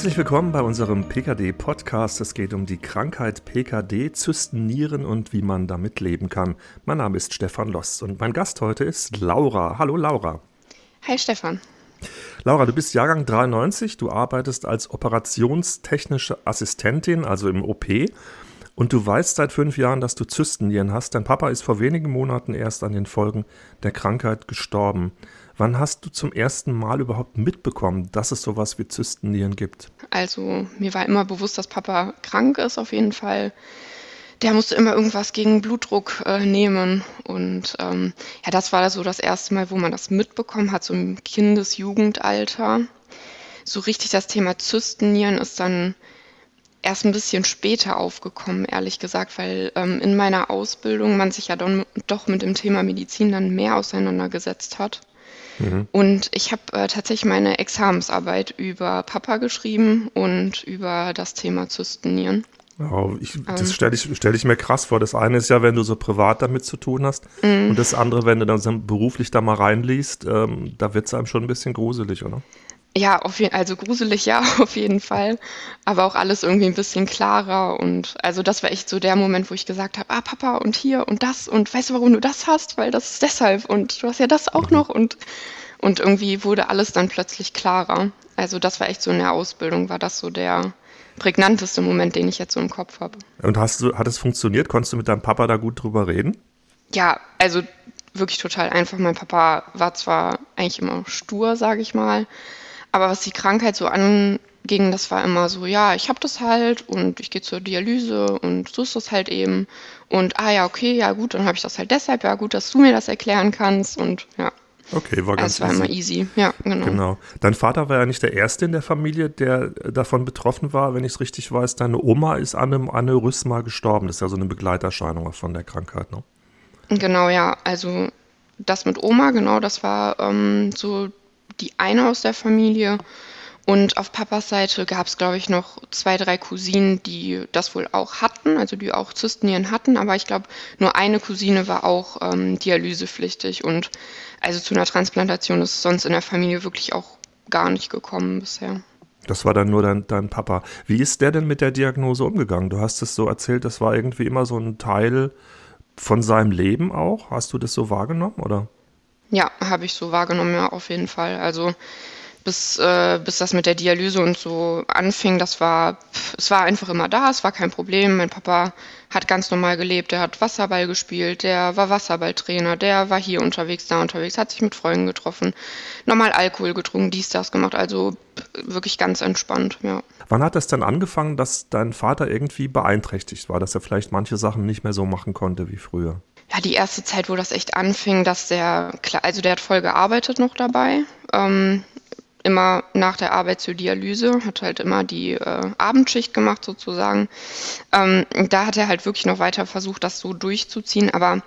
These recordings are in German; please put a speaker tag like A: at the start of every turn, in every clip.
A: Herzlich willkommen bei unserem PKD-Podcast. Es geht um die Krankheit PKD, Zystennieren und wie man damit leben kann. Mein Name ist Stefan Loss und mein Gast heute ist Laura. Hallo Laura.
B: Hi Stefan.
A: Laura, du bist Jahrgang 93, du arbeitest als operationstechnische Assistentin, also im OP. Und du weißt seit fünf Jahren, dass du Zystennieren hast. Dein Papa ist vor wenigen Monaten erst an den Folgen der Krankheit gestorben. Wann hast du zum ersten Mal überhaupt mitbekommen, dass es sowas wie Zystennieren gibt?
B: Also mir war immer bewusst, dass Papa krank ist auf jeden Fall. Der musste immer irgendwas gegen Blutdruck äh, nehmen. Und ähm, ja, das war so das erste Mal, wo man das mitbekommen hat, so im Kindesjugendalter. So richtig das Thema Zystennieren ist dann erst ein bisschen später aufgekommen, ehrlich gesagt, weil ähm, in meiner Ausbildung man sich ja don, doch mit dem Thema Medizin dann mehr auseinandergesetzt hat. Mhm. Und ich habe äh, tatsächlich meine Examensarbeit über Papa geschrieben und über das Thema Zystennieren.
A: Oh, ich, das ähm. stelle ich, stell ich mir krass vor. Das eine ist ja, wenn du so privat damit zu tun hast. Mm. Und das andere, wenn du dann beruflich da mal reinliest, ähm, da wird es einem schon ein bisschen gruselig, oder?
B: Ja, auf jeden, also gruselig ja, auf jeden Fall. Aber auch alles irgendwie ein bisschen klarer. Und also das war echt so der Moment, wo ich gesagt habe, ah, Papa, und hier und das und weißt du, warum du das hast? Weil das ist deshalb und du hast ja das auch mhm. noch und, und irgendwie wurde alles dann plötzlich klarer. Also das war echt so in der Ausbildung, war das so der prägnanteste Moment, den ich jetzt so im Kopf habe.
A: Und hast du, hat es funktioniert? Konntest du mit deinem Papa da gut drüber reden?
B: Ja, also wirklich total einfach. Mein Papa war zwar eigentlich immer stur, sage ich mal, aber was die Krankheit so anging, das war immer so, ja, ich habe das halt und ich gehe zur Dialyse und so ist das halt eben. Und ah ja, okay, ja gut, dann habe ich das halt deshalb, ja gut, dass du mir das erklären kannst und ja.
A: Okay, war ganz
B: Das war easy. immer easy, ja, genau.
A: Genau. Dein Vater war ja nicht der Erste in der Familie, der davon betroffen war, wenn ich es richtig weiß. Deine Oma ist an einem Aneurysma gestorben. Das ist ja so eine Begleiterscheinung von der Krankheit, ne?
B: Genau, ja. Also das mit Oma, genau, das war ähm, so die eine aus der Familie. Und auf Papas Seite gab es, glaube ich, noch zwei, drei Cousinen, die das wohl auch hatten, also die auch Zystennieren hatten. Aber ich glaube, nur eine Cousine war auch ähm, dialysepflichtig. Und also zu einer Transplantation ist sonst in der Familie wirklich auch gar nicht gekommen bisher.
A: Das war dann nur dein, dein Papa. Wie ist der denn mit der Diagnose umgegangen? Du hast es so erzählt, das war irgendwie immer so ein Teil von seinem Leben auch. Hast du das so wahrgenommen, oder?
B: Ja, habe ich so wahrgenommen, ja, auf jeden Fall. Also bis, äh, bis das mit der Dialyse und so anfing, das war, es war einfach immer da, es war kein Problem. Mein Papa hat ganz normal gelebt, der hat Wasserball gespielt, der war Wasserballtrainer, der war hier unterwegs, da unterwegs, hat sich mit Freunden getroffen, normal Alkohol getrunken, dies, das gemacht, also wirklich ganz entspannt, ja.
A: Wann hat das dann angefangen, dass dein Vater irgendwie beeinträchtigt war, dass er vielleicht manche Sachen nicht mehr so machen konnte wie früher?
B: Ja, die erste Zeit, wo das echt anfing, dass der, also der hat voll gearbeitet noch dabei. Ähm, immer nach der Arbeit zur Dialyse, hat halt immer die äh, Abendschicht gemacht sozusagen. Ähm, da hat er halt wirklich noch weiter versucht, das so durchzuziehen, aber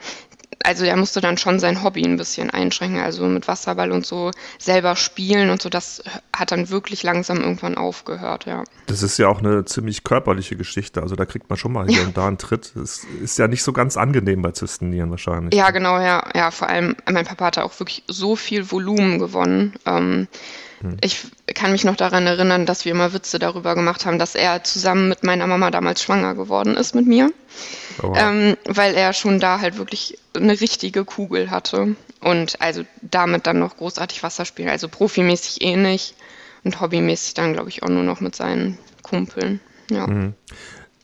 B: also er musste dann schon sein Hobby ein bisschen einschränken, also mit Wasserball und so selber spielen und so, das hat dann wirklich langsam irgendwann aufgehört, ja.
A: Das ist ja auch eine ziemlich körperliche Geschichte, also da kriegt man schon mal hier ja. und da einen Tritt. Das ist ja nicht so ganz angenehm bei Zystenieren wahrscheinlich.
B: Ja, genau, ja, ja, vor allem, mein Papa hatte auch wirklich so viel Volumen gewonnen. Ähm, hm. Ich kann mich noch daran erinnern, dass wir immer Witze darüber gemacht haben, dass er zusammen mit meiner Mama damals schwanger geworden ist mit mir. Oh. Ähm, weil er schon da halt wirklich eine richtige Kugel hatte. Und also damit dann noch großartig Wasser spielen. Also profimäßig eh nicht. Und hobbymäßig dann, glaube ich, auch nur noch mit seinen Kumpeln. Ja. Mhm.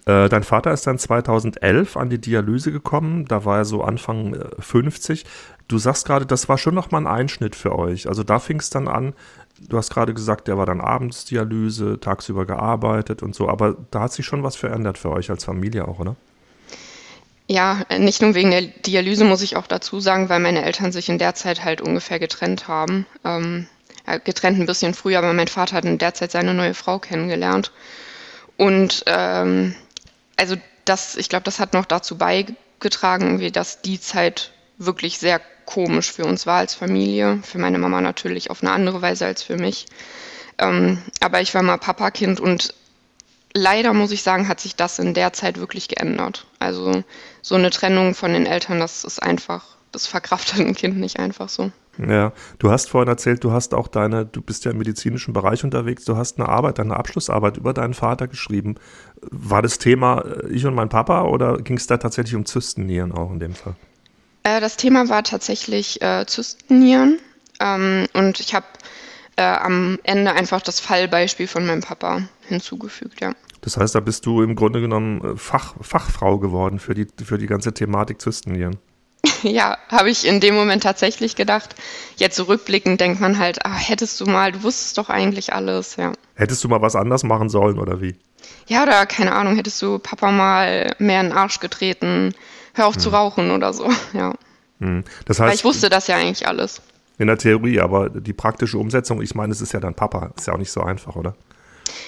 A: Äh, dein Vater ist dann 2011 an die Dialyse gekommen, da war er so Anfang 50. Äh, du sagst gerade, das war schon nochmal ein Einschnitt für euch. Also da fing es dann an, du hast gerade gesagt, der war dann abends Dialyse, tagsüber gearbeitet und so, aber da hat sich schon was verändert für euch als Familie auch, oder?
B: Ja, nicht nur wegen der Dialyse muss ich auch dazu sagen, weil meine Eltern sich in der Zeit halt ungefähr getrennt haben. Ähm, getrennt ein bisschen früher, aber mein Vater hat in der Zeit seine neue Frau kennengelernt. Und ähm, also das, ich glaube, das hat noch dazu beigetragen dass die Zeit wirklich sehr komisch für uns war als Familie. Für meine Mama natürlich auf eine andere Weise als für mich. Ähm, aber ich war mal Papakind und leider muss ich sagen, hat sich das in der Zeit wirklich geändert. Also so eine Trennung von den Eltern, das ist einfach, das verkraftet ein Kind nicht einfach so.
A: Ja, du hast vorhin erzählt, du hast auch deine, du bist ja im medizinischen Bereich unterwegs, du hast eine Arbeit, eine Abschlussarbeit über deinen Vater geschrieben. War das Thema äh, ich und mein Papa oder ging es da tatsächlich um Zystennieren auch in dem Fall?
B: Äh, das Thema war tatsächlich äh, Zystennieren ähm, und ich habe äh, am Ende einfach das Fallbeispiel von meinem Papa hinzugefügt, ja.
A: Das heißt, da bist du im Grunde genommen äh, Fach, Fachfrau geworden für die, für die ganze Thematik Zystennieren.
B: Ja, habe ich in dem Moment tatsächlich gedacht. Jetzt zurückblickend denkt man halt, ah, hättest du mal, du wusstest doch eigentlich alles, ja.
A: Hättest du mal was anders machen sollen oder wie?
B: Ja, oder keine Ahnung, hättest du Papa mal mehr in den Arsch getreten, hör auf hm. zu rauchen oder so, ja.
A: Hm. Das heißt,
B: Weil ich wusste das ja eigentlich alles.
A: In der Theorie, aber die praktische Umsetzung, ich meine, es ist ja dann Papa, ist ja auch nicht so einfach, oder?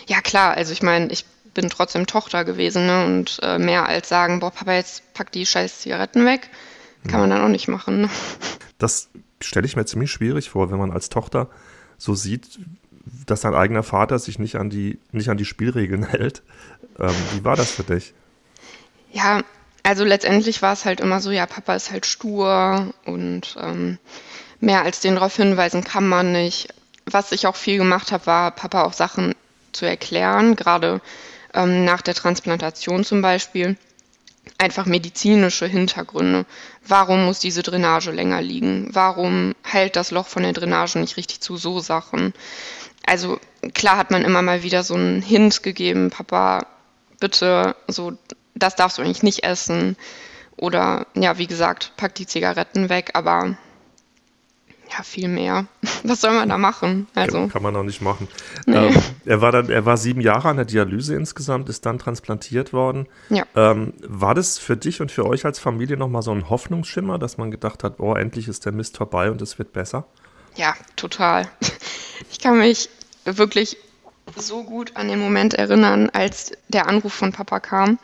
B: Ja, klar, also ich meine, ich bin trotzdem Tochter gewesen ne? und äh, mehr als sagen, boah, Papa, jetzt pack die scheiß Zigaretten weg kann man dann auch nicht machen. Ne?
A: Das stelle ich mir ziemlich schwierig vor, wenn man als Tochter so sieht, dass dein eigener Vater sich nicht an die, nicht an die Spielregeln hält. Ähm, wie war das für dich?
B: Ja, also letztendlich war es halt immer so, ja, Papa ist halt stur und ähm, mehr als den darauf hinweisen kann man nicht. Was ich auch viel gemacht habe, war Papa auch Sachen zu erklären, gerade ähm, nach der Transplantation zum Beispiel einfach medizinische Hintergründe. Warum muss diese Drainage länger liegen? Warum heilt das Loch von der Drainage nicht richtig zu? So Sachen. Also klar hat man immer mal wieder so einen Hint gegeben, Papa, bitte, so, das darfst du eigentlich nicht essen. Oder ja, wie gesagt, pack die Zigaretten weg, aber ja, viel mehr. Was soll man da machen?
A: Also. Kann man auch nicht machen. Nee. Ähm, er, war dann, er war sieben Jahre an der Dialyse insgesamt, ist dann transplantiert worden.
B: Ja.
A: Ähm, war das für dich und für euch als Familie nochmal so ein Hoffnungsschimmer, dass man gedacht hat, oh, endlich ist der Mist vorbei und es wird besser?
B: Ja, total. Ich kann mich wirklich so gut an den Moment erinnern, als der Anruf von Papa kam.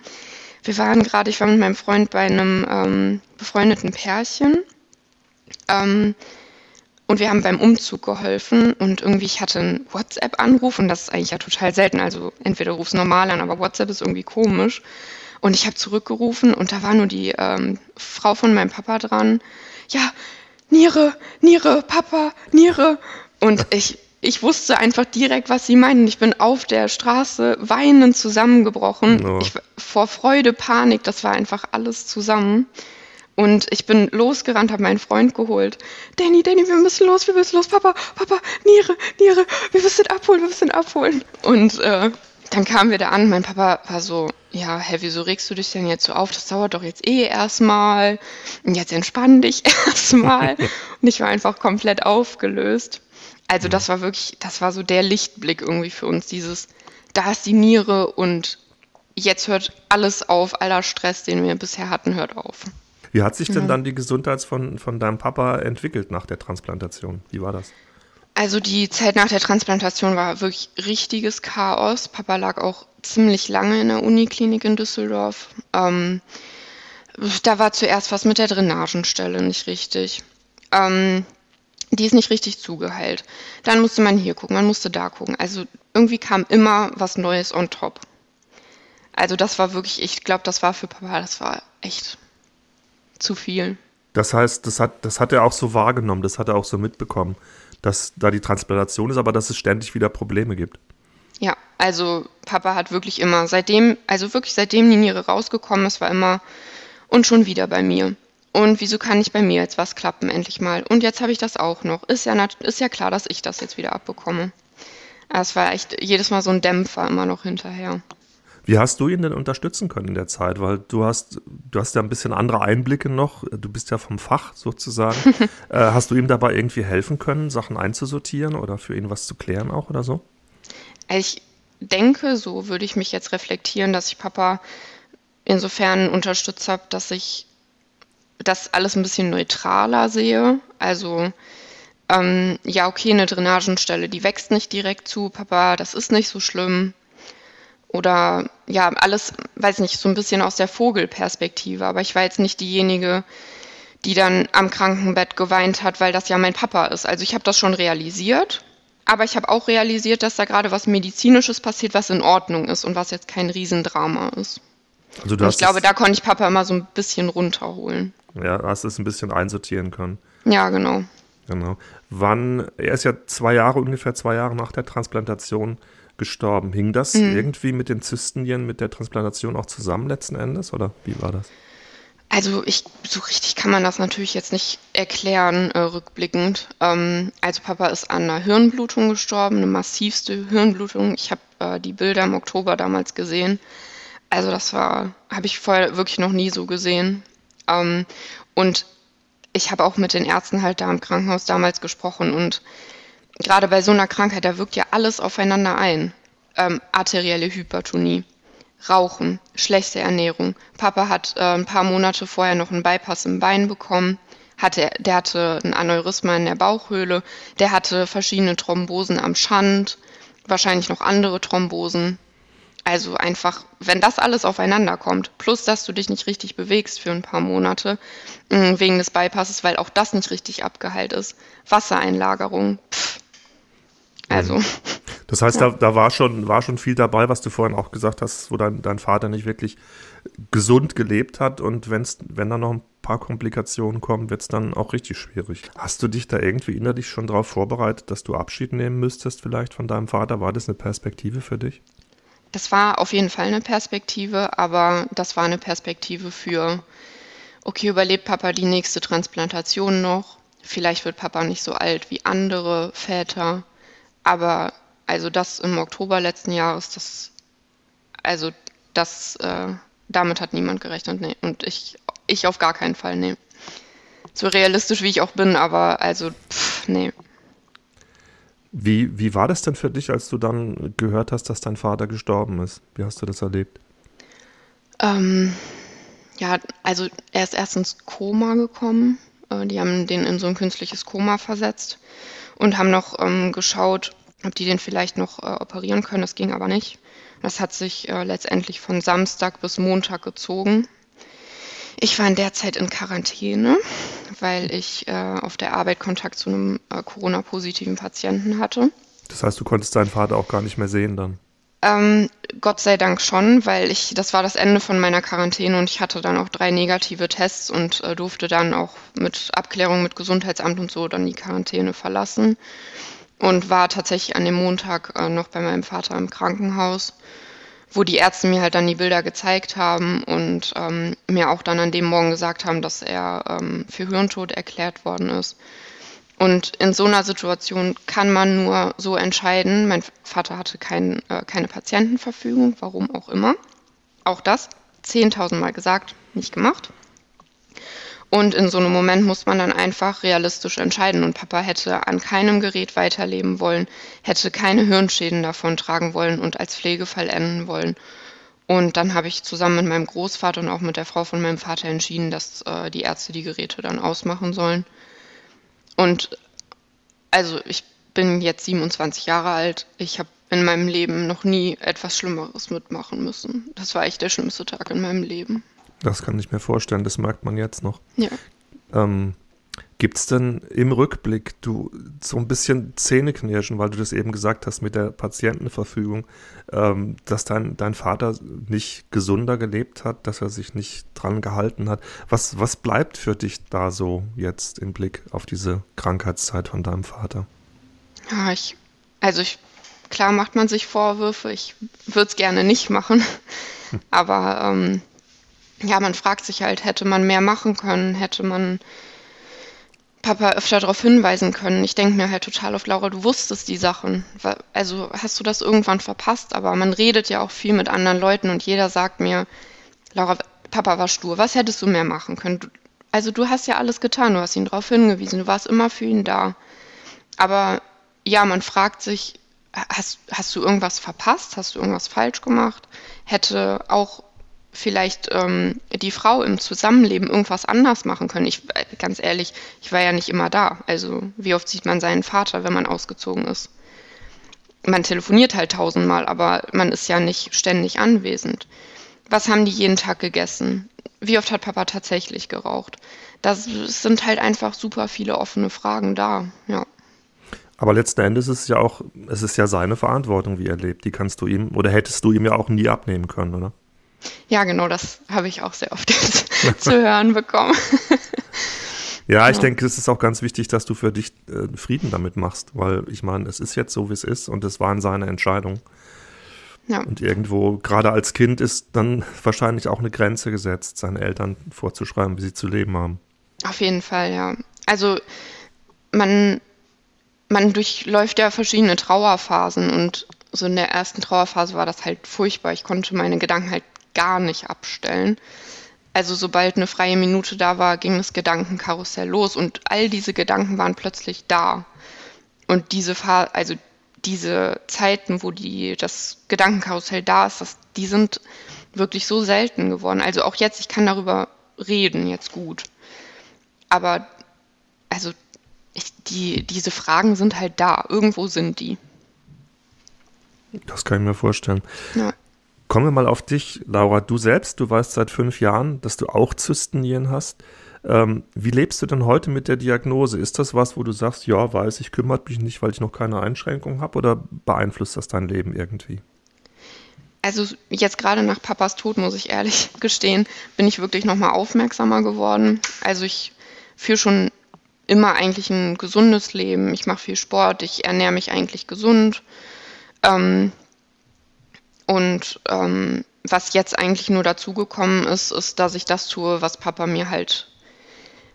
B: Wir waren gerade, ich war mit meinem Freund bei einem ähm, befreundeten Pärchen. Ähm, und wir haben beim Umzug geholfen und irgendwie, ich hatte einen WhatsApp-Anruf und das ist eigentlich ja total selten. Also entweder rufst normal an, aber WhatsApp ist irgendwie komisch. Und ich habe zurückgerufen und da war nur die ähm, Frau von meinem Papa dran. Ja, Niere, Niere, Papa, Niere. Und ich, ich wusste einfach direkt, was sie meinen. Ich bin auf der Straße weinend zusammengebrochen. No. Ich, vor Freude, Panik, das war einfach alles zusammen. Und ich bin losgerannt, habe meinen Freund geholt. Danny, Danny, wir müssen los, wir müssen los. Papa, Papa, Niere, Niere, wir müssen abholen, wir müssen abholen. Und äh, dann kamen wir da an. Mein Papa war so, ja, hä, wieso regst du dich denn jetzt so auf? Das dauert doch jetzt eh erstmal. Und jetzt entspann dich erstmal. Und ich war einfach komplett aufgelöst. Also das war wirklich, das war so der Lichtblick irgendwie für uns. Dieses, da ist die Niere und jetzt hört alles auf, aller Stress, den wir bisher hatten, hört auf.
A: Wie hat sich denn mhm. dann die Gesundheit von, von deinem Papa entwickelt nach der Transplantation? Wie war das?
B: Also die Zeit nach der Transplantation war wirklich richtiges Chaos. Papa lag auch ziemlich lange in der Uniklinik in Düsseldorf. Ähm, da war zuerst was mit der Drainagenstelle nicht richtig. Ähm, die ist nicht richtig zugeheilt. Dann musste man hier gucken, man musste da gucken. Also irgendwie kam immer was Neues on top. Also das war wirklich, ich glaube, das war für Papa, das war echt zu viel.
A: Das heißt, das hat, das hat er auch so wahrgenommen, das hat er auch so mitbekommen, dass da die Transplantation ist, aber dass es ständig wieder Probleme gibt.
B: Ja, also Papa hat wirklich immer, seitdem, also wirklich seitdem die Niere rausgekommen ist, war immer und schon wieder bei mir. Und wieso kann nicht bei mir jetzt was klappen, endlich mal? Und jetzt habe ich das auch noch. Ist ja, ist ja klar, dass ich das jetzt wieder abbekomme. Es war echt jedes Mal so ein Dämpfer immer noch hinterher.
A: Wie hast du ihn denn unterstützen können in der Zeit? Weil du hast, du hast ja ein bisschen andere Einblicke noch. Du bist ja vom Fach sozusagen. äh, hast du ihm dabei irgendwie helfen können, Sachen einzusortieren oder für ihn was zu klären auch oder so?
B: Ich denke, so würde ich mich jetzt reflektieren, dass ich Papa insofern unterstützt habe, dass ich das alles ein bisschen neutraler sehe. Also ähm, ja, okay, eine Drainagenstelle, die wächst nicht direkt zu, Papa, das ist nicht so schlimm. Oder ja, alles, weiß nicht, so ein bisschen aus der Vogelperspektive. Aber ich war jetzt nicht diejenige, die dann am Krankenbett geweint hat, weil das ja mein Papa ist. Also ich habe das schon realisiert, aber ich habe auch realisiert, dass da gerade was Medizinisches passiert, was in Ordnung ist und was jetzt kein Riesendrama ist. Also du ich glaube, da konnte ich Papa immer so ein bisschen runterholen.
A: Ja, hast es ein bisschen einsortieren können.
B: Ja, genau.
A: Genau. Wann, er ist ja zwei Jahre, ungefähr zwei Jahre nach der Transplantation gestorben. Hing das mhm. irgendwie mit den Zystenien, mit der Transplantation auch zusammen letzten Endes oder wie war das?
B: Also ich, so richtig kann man das natürlich jetzt nicht erklären, äh, rückblickend. Ähm, also Papa ist an einer Hirnblutung gestorben, eine massivste Hirnblutung. Ich habe äh, die Bilder im Oktober damals gesehen. Also das war, habe ich vorher wirklich noch nie so gesehen. Ähm, und ich habe auch mit den Ärzten halt da im Krankenhaus damals gesprochen und gerade bei so einer Krankheit, da wirkt ja alles aufeinander ein. Ähm, arterielle Hypertonie, Rauchen, schlechte Ernährung. Papa hat äh, ein paar Monate vorher noch einen Bypass im Bein bekommen. Hatte, der hatte ein Aneurysma in der Bauchhöhle. Der hatte verschiedene Thrombosen am Schand, wahrscheinlich noch andere Thrombosen. Also einfach, wenn das alles aufeinander kommt, plus dass du dich nicht richtig bewegst für ein paar Monate mm, wegen des Bypasses, weil auch das nicht richtig abgeheilt ist. Wassereinlagerung, pff, also. Mhm.
A: Das heißt, ja. da, da war, schon, war schon viel dabei, was du vorhin auch gesagt hast, wo dein, dein Vater nicht wirklich gesund gelebt hat. Und wenn's, wenn da noch ein paar Komplikationen kommen, wird es dann auch richtig schwierig. Hast du dich da irgendwie innerlich schon darauf vorbereitet, dass du Abschied nehmen müsstest, vielleicht von deinem Vater? War das eine Perspektive für dich?
B: Das war auf jeden Fall eine Perspektive, aber das war eine Perspektive für, okay, überlebt Papa die nächste Transplantation noch? Vielleicht wird Papa nicht so alt wie andere Väter. Aber also das im Oktober letzten Jahres, das, also das, äh, damit hat niemand gerechnet, nee. Und ich, ich auf gar keinen Fall, nee. So realistisch wie ich auch bin, aber also, pff, nee.
A: Wie, wie war das denn für dich, als du dann gehört hast, dass dein Vater gestorben ist? Wie hast du das erlebt?
B: Ähm, ja, also er ist erst ins Koma gekommen. Äh, die haben den in so ein künstliches Koma versetzt und haben noch ähm, geschaut, ob die den vielleicht noch äh, operieren können. Das ging aber nicht. Das hat sich äh, letztendlich von Samstag bis Montag gezogen. Ich war in der Zeit in Quarantäne, weil ich äh, auf der Arbeit Kontakt zu einem äh, Corona-positiven Patienten hatte.
A: Das heißt, du konntest deinen Vater auch gar nicht mehr sehen dann?
B: Ähm, Gott sei Dank schon, weil ich, das war das Ende von meiner Quarantäne und ich hatte dann auch drei negative Tests und äh, durfte dann auch mit Abklärung mit Gesundheitsamt und so dann die Quarantäne verlassen und war tatsächlich an dem Montag äh, noch bei meinem Vater im Krankenhaus, wo die Ärzte mir halt dann die Bilder gezeigt haben und ähm, mir auch dann an dem Morgen gesagt haben, dass er ähm, für Hirntod erklärt worden ist. Und in so einer Situation kann man nur so entscheiden. Mein Vater hatte kein, äh, keine Patientenverfügung, warum auch immer. Auch das, 10.000 Mal gesagt, nicht gemacht. Und in so einem Moment muss man dann einfach realistisch entscheiden. Und Papa hätte an keinem Gerät weiterleben wollen, hätte keine Hirnschäden davon tragen wollen und als Pflegefall enden wollen. Und dann habe ich zusammen mit meinem Großvater und auch mit der Frau von meinem Vater entschieden, dass äh, die Ärzte die Geräte dann ausmachen sollen. Und also ich bin jetzt 27 Jahre alt. Ich habe in meinem Leben noch nie etwas Schlimmeres mitmachen müssen. Das war echt der schlimmste Tag in meinem Leben.
A: Das kann ich mir vorstellen, das merkt man jetzt noch.
B: Ja.
A: Ähm, Gibt es denn im Rückblick du so ein bisschen Zähneknirschen, weil du das eben gesagt hast mit der Patientenverfügung, ähm, dass dein, dein Vater nicht gesunder gelebt hat, dass er sich nicht dran gehalten hat? Was, was bleibt für dich da so jetzt im Blick auf diese Krankheitszeit von deinem Vater?
B: Ja, ich, also ich, klar macht man sich Vorwürfe, ich würde es gerne nicht machen, aber ähm, ja, man fragt sich halt, hätte man mehr machen können, hätte man Papa öfter darauf hinweisen können. Ich denke mir halt total auf Laura, du wusstest die Sachen. Also hast du das irgendwann verpasst, aber man redet ja auch viel mit anderen Leuten und jeder sagt mir, Laura, Papa war stur, was hättest du mehr machen können? also du hast ja alles getan, du hast ihn darauf hingewiesen, du warst immer für ihn da. Aber ja, man fragt sich, hast, hast du irgendwas verpasst? Hast du irgendwas falsch gemacht? Hätte auch vielleicht ähm, die Frau im Zusammenleben irgendwas anders machen können. Ich, äh, ganz ehrlich, ich war ja nicht immer da. Also wie oft sieht man seinen Vater, wenn man ausgezogen ist? man telefoniert halt tausendmal, aber man ist ja nicht ständig anwesend. Was haben die jeden Tag gegessen? Wie oft hat Papa tatsächlich geraucht? Das sind halt einfach super viele offene Fragen da, ja.
A: Aber letzten Endes ist es ja auch, es ist ja seine Verantwortung, wie er lebt. Die kannst du ihm oder hättest du ihm ja auch nie abnehmen können, oder?
B: Ja, genau, das habe ich auch sehr oft zu hören bekommen.
A: ja, ich ja. denke, es ist auch ganz wichtig, dass du für dich äh, Frieden damit machst, weil ich meine, es ist jetzt so, wie es ist und es waren seine Entscheidungen. Ja. Und irgendwo, gerade als Kind, ist dann wahrscheinlich auch eine Grenze gesetzt, seinen Eltern vorzuschreiben, wie sie zu leben haben.
B: Auf jeden Fall, ja. Also man, man durchläuft ja verschiedene Trauerphasen und so in der ersten Trauerphase war das halt furchtbar. Ich konnte meine Gedanken halt gar nicht abstellen. Also sobald eine freie Minute da war, ging das Gedankenkarussell los und all diese Gedanken waren plötzlich da. Und diese Phase, also diese Zeiten, wo die, das Gedankenkarussell da ist, das, die sind wirklich so selten geworden. Also auch jetzt, ich kann darüber reden, jetzt gut. Aber also ich, die, diese Fragen sind halt da. Irgendwo sind die.
A: Das kann ich mir vorstellen. Ja. Kommen wir mal auf dich, Laura. Du selbst, du weißt seit fünf Jahren, dass du auch Zystennieren hast. Ähm, wie lebst du denn heute mit der Diagnose? Ist das was, wo du sagst, ja, weiß ich, kümmert mich nicht, weil ich noch keine Einschränkung habe oder beeinflusst das dein Leben irgendwie?
B: Also jetzt gerade nach Papas Tod, muss ich ehrlich gestehen, bin ich wirklich nochmal aufmerksamer geworden. Also ich führe schon immer eigentlich ein gesundes Leben. Ich mache viel Sport, ich ernähre mich eigentlich gesund. Ähm, und ähm, was jetzt eigentlich nur dazugekommen ist, ist, dass ich das tue, was Papa mir halt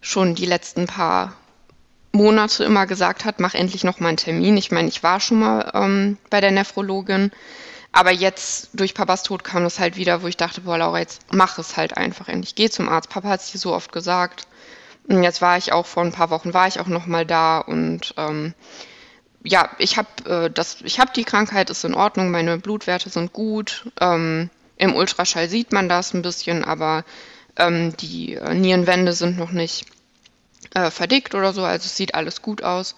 B: schon die letzten paar Monate immer gesagt hat, mach endlich noch mal einen Termin. Ich meine, ich war schon mal ähm, bei der Nephrologin, aber jetzt durch Papas Tod kam das halt wieder, wo ich dachte, boah, Laura, jetzt mach es halt einfach endlich. Geh zum Arzt. Papa hat es dir so oft gesagt. Und jetzt war ich auch vor ein paar Wochen, war ich auch noch mal da und ähm, ja, ich habe äh, das, ich habe die Krankheit, ist in Ordnung, meine Blutwerte sind gut. Ähm, Im Ultraschall sieht man das ein bisschen, aber ähm, die äh, Nierenwände sind noch nicht äh, verdickt oder so, also es sieht alles gut aus.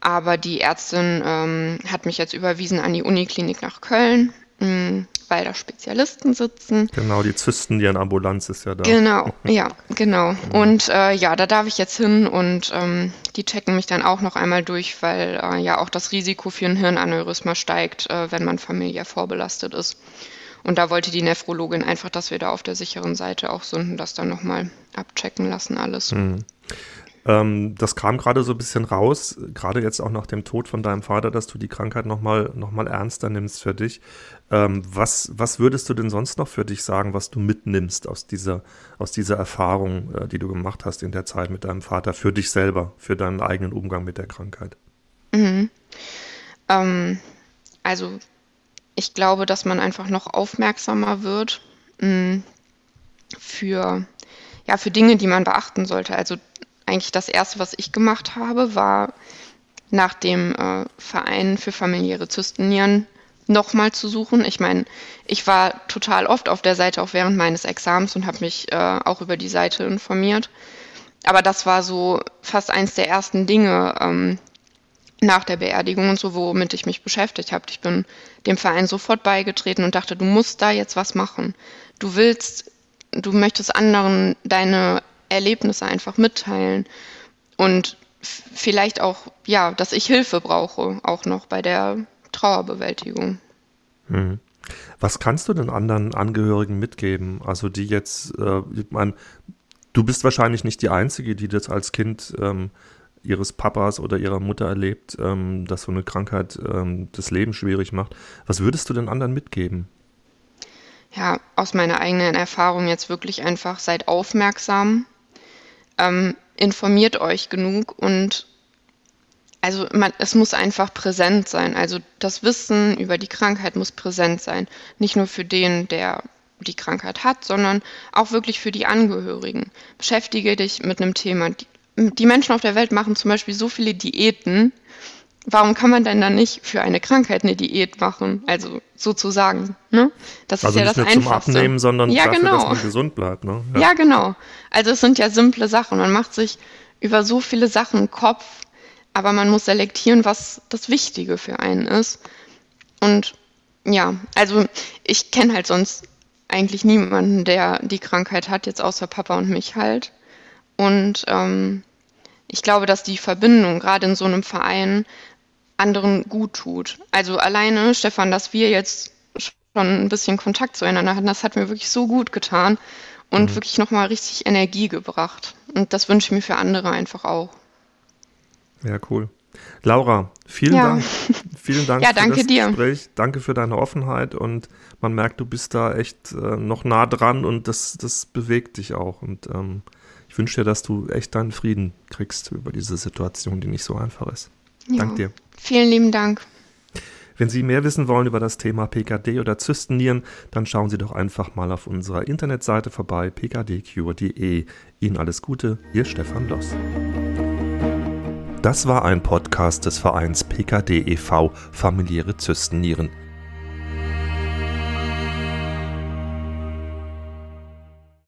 B: Aber die Ärztin ähm, hat mich jetzt überwiesen an die Uniklinik nach Köln, mh, hm, weil da Spezialisten sitzen.
A: Genau, die Zysten, die Ambulanz ist ja da.
B: Genau, ja, genau. Mhm. Und äh, ja, da darf ich jetzt hin und ähm, die checken mich dann auch noch einmal durch, weil äh, ja auch das Risiko für ein Hirnaneurysma steigt, äh, wenn man familiär vorbelastet ist. Und da wollte die Nephrologin einfach, dass wir da auf der sicheren Seite auch sind und das dann nochmal abchecken lassen, alles. Mhm.
A: Ähm, das kam gerade so ein bisschen raus, gerade jetzt auch nach dem Tod von deinem Vater, dass du die Krankheit nochmal noch mal ernster nimmst für dich. Ähm, was, was würdest du denn sonst noch für dich sagen, was du mitnimmst aus dieser, aus dieser Erfahrung, äh, die du gemacht hast in der Zeit mit deinem Vater, für dich selber, für deinen eigenen Umgang mit der Krankheit?
B: Mhm. Ähm, also ich glaube, dass man einfach noch aufmerksamer wird mh, hm, für, ja, für Dinge, die man beachten sollte. Also eigentlich das Erste, was ich gemacht habe, war nach dem äh, Verein für familiäre Zystennieren nochmal zu suchen. Ich meine, ich war total oft auf der Seite auch während meines Examens und habe mich äh, auch über die Seite informiert. Aber das war so fast eins der ersten Dinge, ähm, nach der Beerdigung und so, womit ich mich beschäftigt habe. Ich bin dem Verein sofort beigetreten und dachte, du musst da jetzt was machen. Du willst, du möchtest anderen deine Erlebnisse einfach mitteilen und vielleicht auch, ja, dass ich Hilfe brauche, auch noch bei der Trauerbewältigung.
A: Hm. Was kannst du den anderen Angehörigen mitgeben? Also die jetzt, äh, ich meine, du bist wahrscheinlich nicht die Einzige, die das als Kind ähm, ihres Papas oder ihrer Mutter erlebt, ähm, dass so eine Krankheit ähm, das Leben schwierig macht. Was würdest du den anderen mitgeben?
B: Ja, aus meiner eigenen Erfahrung jetzt wirklich einfach seid aufmerksam, ähm, informiert euch genug und also man, es muss einfach präsent sein. Also das Wissen über die Krankheit muss präsent sein. Nicht nur für den, der die Krankheit hat, sondern auch wirklich für die Angehörigen. Beschäftige dich mit einem Thema. Die, die Menschen auf der Welt machen zum Beispiel so viele Diäten. Warum kann man denn dann nicht für eine Krankheit eine Diät machen? Also sozusagen. Ne?
A: Das also ist ja das Einfachste. Zum Abnehmen, sondern ja, dafür, genau. dass man gesund bleibt. Ne?
B: Ja. ja, genau. Also es sind ja simple Sachen. Man macht sich über so viele Sachen Kopf, aber man muss selektieren, was das Wichtige für einen ist. Und ja, also ich kenne halt sonst eigentlich niemanden, der die Krankheit hat, jetzt außer Papa und mich halt. Und ähm, ich glaube, dass die Verbindung gerade in so einem Verein anderen gut tut. Also alleine, Stefan, dass wir jetzt schon ein bisschen Kontakt zueinander hatten, das hat mir wirklich so gut getan und mhm. wirklich nochmal richtig Energie gebracht. Und das wünsche ich mir für andere einfach auch.
A: Ja, cool. Laura, vielen ja. Dank. Vielen Dank
B: ja, danke für das dir. Gespräch.
A: Danke für deine Offenheit und man merkt, du bist da echt äh, noch nah dran und das, das bewegt dich auch. Und ähm, ich wünsche dir, dass du echt deinen Frieden kriegst über diese Situation, die nicht so einfach ist. Ja. Dank dir.
B: Vielen lieben Dank.
A: Wenn Sie mehr wissen wollen über das Thema PKD oder Zystennieren, dann schauen Sie doch einfach mal auf unserer Internetseite vorbei, pkdcure.de. Ihnen alles Gute, Ihr Stefan Loss. Das war ein Podcast des Vereins PKD e.V. Familiäre Zystennieren.